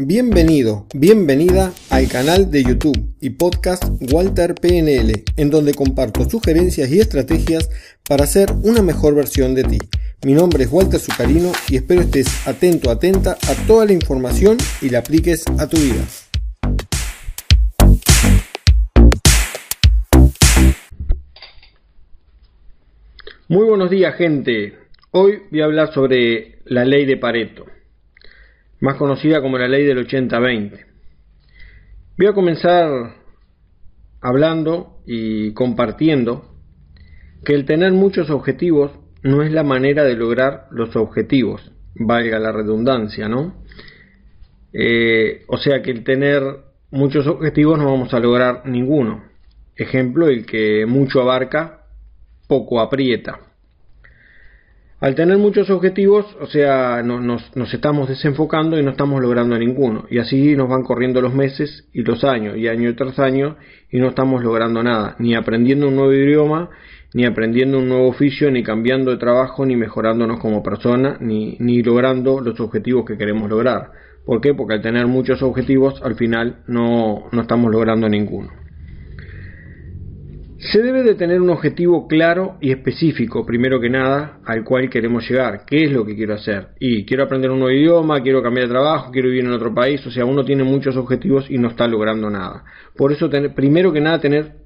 Bienvenido, bienvenida al canal de YouTube y podcast Walter PNL, en donde comparto sugerencias y estrategias para ser una mejor versión de ti. Mi nombre es Walter Zucarino y espero estés atento, atenta a toda la información y la apliques a tu vida. Muy buenos días gente. Hoy voy a hablar sobre la ley de Pareto más conocida como la ley del 80-20. Voy a comenzar hablando y compartiendo que el tener muchos objetivos no es la manera de lograr los objetivos, valga la redundancia, ¿no? Eh, o sea que el tener muchos objetivos no vamos a lograr ninguno. Ejemplo, el que mucho abarca, poco aprieta. Al tener muchos objetivos, o sea, nos, estamos desenfocando y no estamos logrando ninguno. Y así nos van corriendo los meses y los años, y año tras año, y no estamos logrando nada, ni aprendiendo un nuevo idioma, ni aprendiendo un nuevo oficio, ni cambiando de trabajo, ni mejorándonos como persona, ni, ni logrando los objetivos que queremos lograr. ¿Por qué? Porque al tener muchos objetivos, al final no, no estamos logrando ninguno. Se debe de tener un objetivo claro y específico, primero que nada, al cual queremos llegar. ¿Qué es lo que quiero hacer? Y quiero aprender un nuevo idioma, quiero cambiar de trabajo, quiero vivir en otro país. O sea, uno tiene muchos objetivos y no está logrando nada. Por eso, primero que nada, tener,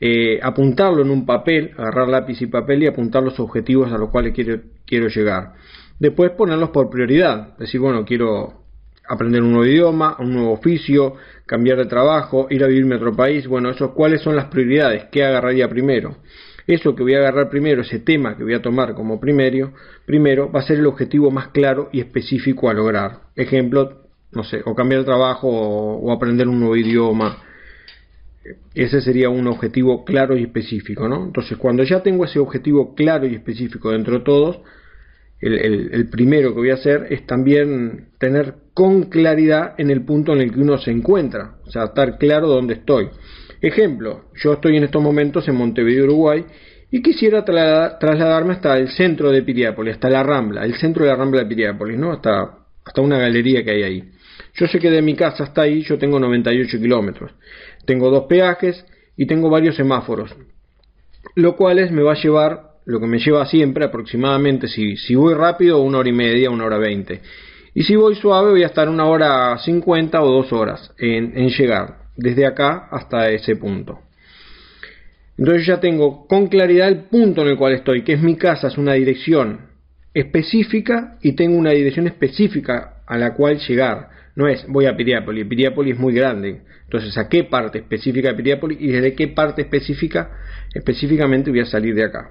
eh, apuntarlo en un papel, agarrar lápiz y papel y apuntar los objetivos a los cuales quiero, quiero llegar. Después ponerlos por prioridad. Decir, bueno, quiero aprender un nuevo idioma, un nuevo oficio, cambiar de trabajo, ir a vivirme a otro país. Bueno, eso, ¿cuáles son las prioridades? ¿Qué agarraría primero? Eso que voy a agarrar primero, ese tema que voy a tomar como primero, primero va a ser el objetivo más claro y específico a lograr. Ejemplo, no sé, o cambiar de trabajo o, aprender un nuevo idioma. Ese sería un objetivo claro y específico, ¿no? Entonces, cuando ya tengo ese objetivo claro y específico dentro de todos, el, primero que voy a hacer es también tener con claridad en el punto en el que uno se encuentra, o sea, estar claro dónde estoy. Ejemplo, yo estoy en estos momentos en Montevideo, Uruguay, y quisiera trasladarme hasta el centro de Piriápolis, hasta la Rambla, el centro de la Rambla de Piriápolis, ¿no? Hasta, hasta una galería que hay ahí. Yo sé que de mi casa hasta ahí yo tengo 98 kilómetros. Tengo dos peajes y tengo varios semáforos, lo cual me va a llevar lo que me lleva siempre aproximadamente, si, voy rápido, una hora y media, una hora veinte. Y si voy suave, voy a estar una hora cincuenta o dos horas en, en llegar, desde acá hasta ese punto. Entonces ya tengo con claridad el punto en el cual estoy, que es mi casa, es una dirección específica y tengo una dirección específica a la cual llegar. No es voy a Piriápolis, Piriápolis es muy grande. Entonces, ¿a qué parte específica de Piriápolis y desde qué parte específica específicamente voy a salir de acá?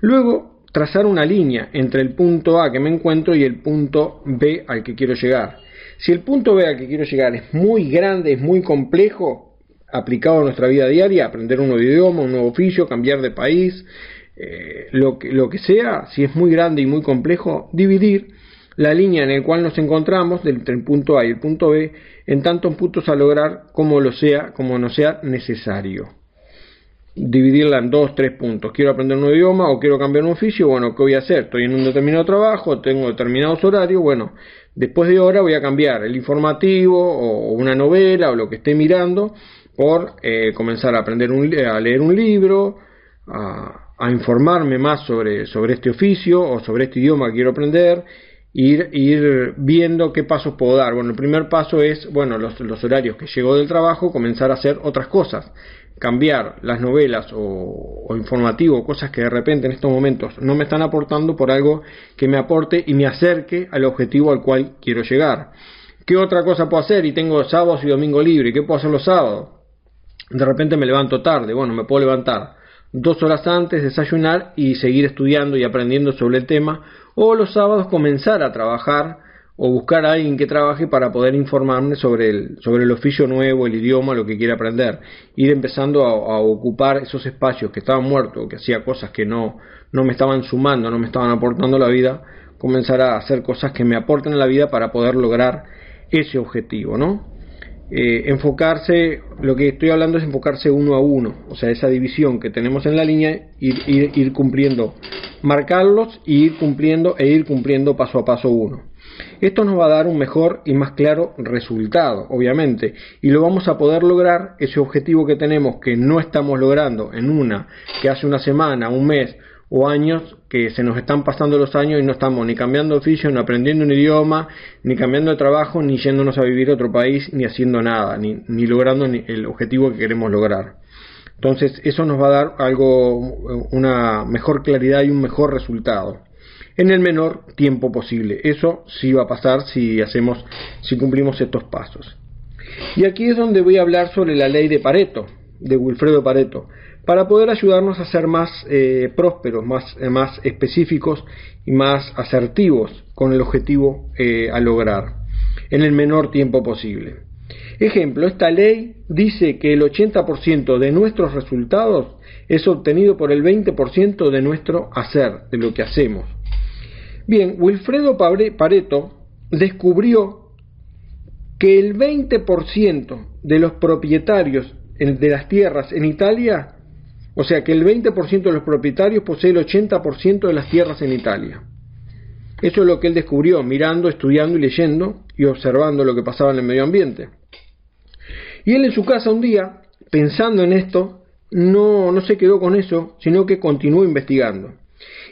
Luego, trazar una línea entre el punto A que me encuentro y el punto B al que quiero llegar. Si el punto B al que quiero llegar es muy grande, es muy complejo, aplicado a nuestra vida diaria, aprender un nuevo idioma, un nuevo oficio, cambiar de país, eh, lo, que, lo que sea, si es muy grande y muy complejo, dividir la línea en la cual nos encontramos entre el punto A y el punto B en tantos puntos a lograr como lo sea, como no sea necesario dividirla en dos, tres puntos. Quiero aprender un idioma o quiero cambiar un oficio. Bueno, ¿qué voy a hacer? Estoy en un determinado trabajo, tengo determinados horarios. Bueno, después de hora voy a cambiar el informativo o una novela o lo que esté mirando por eh, comenzar a aprender un, a leer un libro, a, a, informarme más sobre, sobre este oficio o sobre este idioma que quiero aprender. Ir, ir viendo qué pasos puedo dar. Bueno, el primer paso es, bueno, los, los horarios que llego del trabajo, comenzar a hacer otras cosas cambiar las novelas o, o, informativo, cosas que de repente en estos momentos no me están aportando por algo que me aporte y me acerque al objetivo al cual quiero llegar. ¿Qué otra cosa puedo hacer? Y tengo sábados y domingo libre. ¿Qué puedo hacer los sábados? De repente me levanto tarde. Bueno, me puedo levantar dos horas antes, desayunar y seguir estudiando y aprendiendo sobre el tema. O los sábados comenzar a trabajar o buscar a alguien que trabaje para poder informarme sobre el, sobre el oficio nuevo, el idioma, lo que quiere aprender. Ir empezando a, ocupar esos espacios que estaban muertos, que hacía cosas que no, no me estaban sumando, no me estaban aportando la vida, comenzar a hacer cosas que me aporten la vida para poder lograr ese objetivo, ¿no? Eh, enfocarse, lo que estoy hablando es enfocarse uno a uno, o sea, esa división que tenemos en la línea, ir, ir, ir cumpliendo, marcarlos y ir cumpliendo e ir cumpliendo paso a paso uno. Esto nos va a dar un mejor y más claro resultado, obviamente, y lo vamos a poder lograr ese objetivo que tenemos que no estamos logrando en una, que hace una semana, un mes o años que se nos están pasando los años y no estamos ni cambiando oficio, ni aprendiendo un idioma, ni cambiando de trabajo, ni yéndonos a vivir a otro país, ni haciendo nada, ni, ni logrando el objetivo que queremos lograr. Entonces eso nos va a dar algo, una mejor claridad y un mejor resultado en el menor tiempo posible. Eso sí va a pasar si hacemos, si cumplimos estos pasos. Y aquí es donde voy a hablar sobre la ley de Pareto, de Wilfredo Pareto, para poder ayudarnos a ser más eh, prósperos, más, eh, más específicos y más asertivos con el objetivo eh, a lograr en el menor tiempo posible. Ejemplo, esta ley dice que el 80% de nuestros resultados es obtenido por el 20% de nuestro hacer, de lo que hacemos. Bien, Wilfredo Pareto descubrió que el 20% de los propietarios de las tierras en Italia, o sea que el 20% de los propietarios posee el 80% de las tierras en Italia. Eso es lo que él descubrió mirando, estudiando y leyendo y observando lo que pasaba en el medio ambiente. Y él en su casa un día, pensando en esto, no, no se quedó con eso, sino que continuó investigando.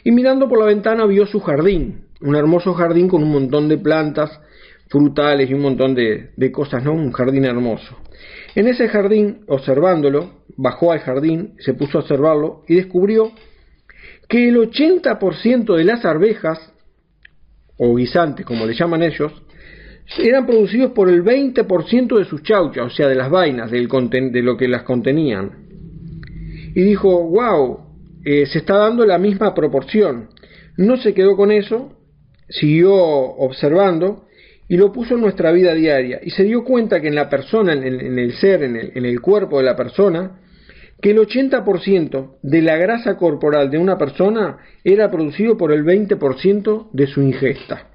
Y mirando por la ventana vio su jardín, un hermoso jardín con un montón de plantas frutales y un montón de, cosas, ¿no? Un jardín hermoso. En ese jardín, observándolo, bajó al jardín, se puso a observarlo y descubrió que el 80% de las arvejas, o guisantes como le llaman ellos, eran producidos por el 20% de sus chauchas, o sea, de las vainas, de lo que las contenían. Y dijo, wow, eh, se está dando la misma proporción. No se quedó con eso, siguió observando y lo puso en nuestra vida diaria. Y se dio cuenta que en la persona, en el, ser, en el, en el cuerpo de la persona, que el 80% de la grasa corporal de una persona era producido por el 20% de su ingesta.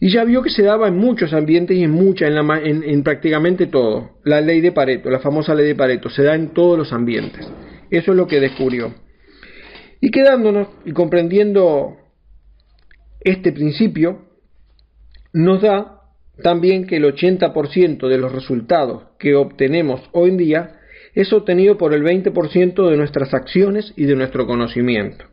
Y ya vio que se daba en muchos ambientes y en mucha, en, la, en, prácticamente todo. La ley de Pareto, la famosa ley de Pareto, se da en todos los ambientes. Eso es lo que descubrió. Y quedándonos y comprendiendo este principio, nos da también que el 80% de los resultados que obtenemos hoy en día es obtenido por el 20% de nuestras acciones y de nuestro conocimiento.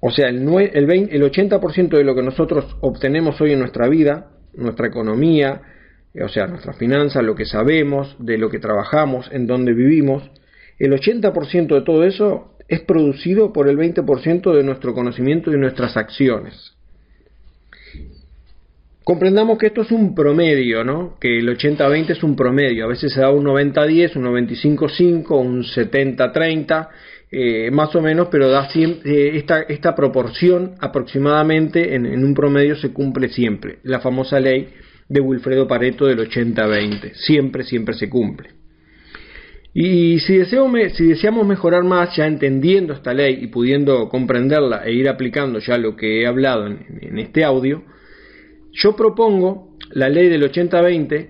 O sea, el, el, el 80% de lo que nosotros obtenemos hoy en nuestra vida, nuestra economía, o sea, nuestra finanzas, lo que sabemos, de lo que trabajamos, en donde vivimos, el 80% de todo eso es producido por el 20% de nuestro conocimiento y nuestras acciones. Comprendamos que esto es un promedio, ¿no? Que el 80-20 es un promedio. A veces se da un 90-10, un 95-5, un 70-30 eh, más o menos, pero da siempre, eh, esta, proporción aproximadamente en, un promedio se cumple siempre. La famosa ley de Wilfredo Pareto del 80-20. Siempre, siempre se cumple. Y si, si deseamos mejorar más, ya entendiendo esta ley y pudiendo comprenderla e ir aplicando ya lo que he hablado en, en este audio, yo propongo la ley del 80-20,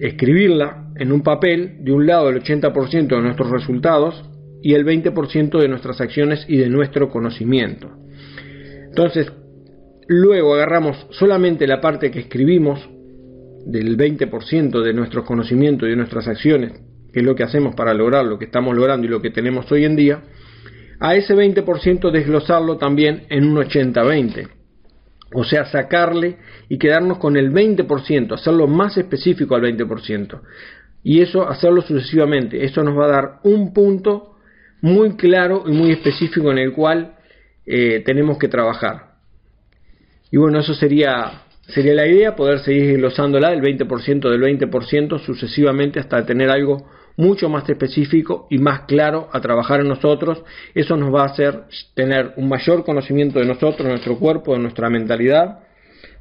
escribirla en un papel, de un lado el 80% de nuestros resultados y el 20% de nuestras acciones y de nuestro conocimiento. Entonces, luego agarramos solamente la parte que escribimos del 20% de nuestros conocimientos y de nuestras acciones, que es lo que hacemos para lograr lo que estamos logrando y lo que tenemos hoy en día, a ese 20% desglosarlo también en un 80-20. O sea, sacarle y quedarnos con el 20%, hacerlo más específico al 20%. Y eso, hacerlo sucesivamente. Eso nos va a dar un punto muy claro y muy específico en el cual eh, tenemos que trabajar. Y bueno, eso sería, sería la idea, poder seguir glosándola del 20% del 20% sucesivamente hasta tener algo mucho más específico y más claro a trabajar en nosotros. Eso nos va a hacer tener un mayor conocimiento de nosotros, de nuestro cuerpo, de nuestra mentalidad,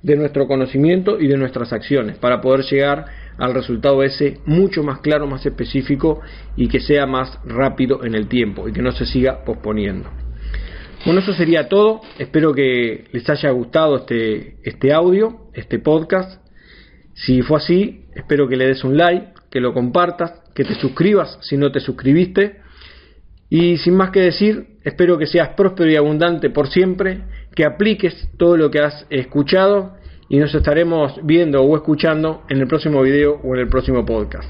de nuestro conocimiento y de nuestras acciones para poder llegar al resultado ese mucho más claro, más específico y que sea más rápido en el tiempo y que no se siga posponiendo. Bueno, eso sería todo. Espero que les haya gustado este, este audio, este podcast. Si fue así, espero que le des un like, que lo compartas, que te suscribas si no te suscribiste. Y sin más que decir, Espero que seas próspero y abundante por siempre, que apliques todo lo que has escuchado y nos estaremos viendo o escuchando en el próximo video o en el próximo podcast.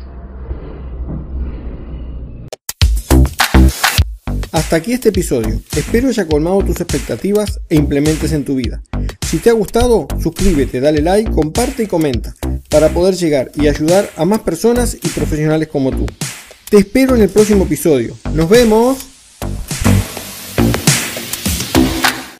Hasta aquí este episodio. Espero haya colmado tus expectativas e implementes en tu vida. Si te ha gustado, suscríbete, dale like, comparte y comenta para poder llegar y ayudar a más personas y profesionales como tú. Te espero en el próximo episodio. Nos vemos.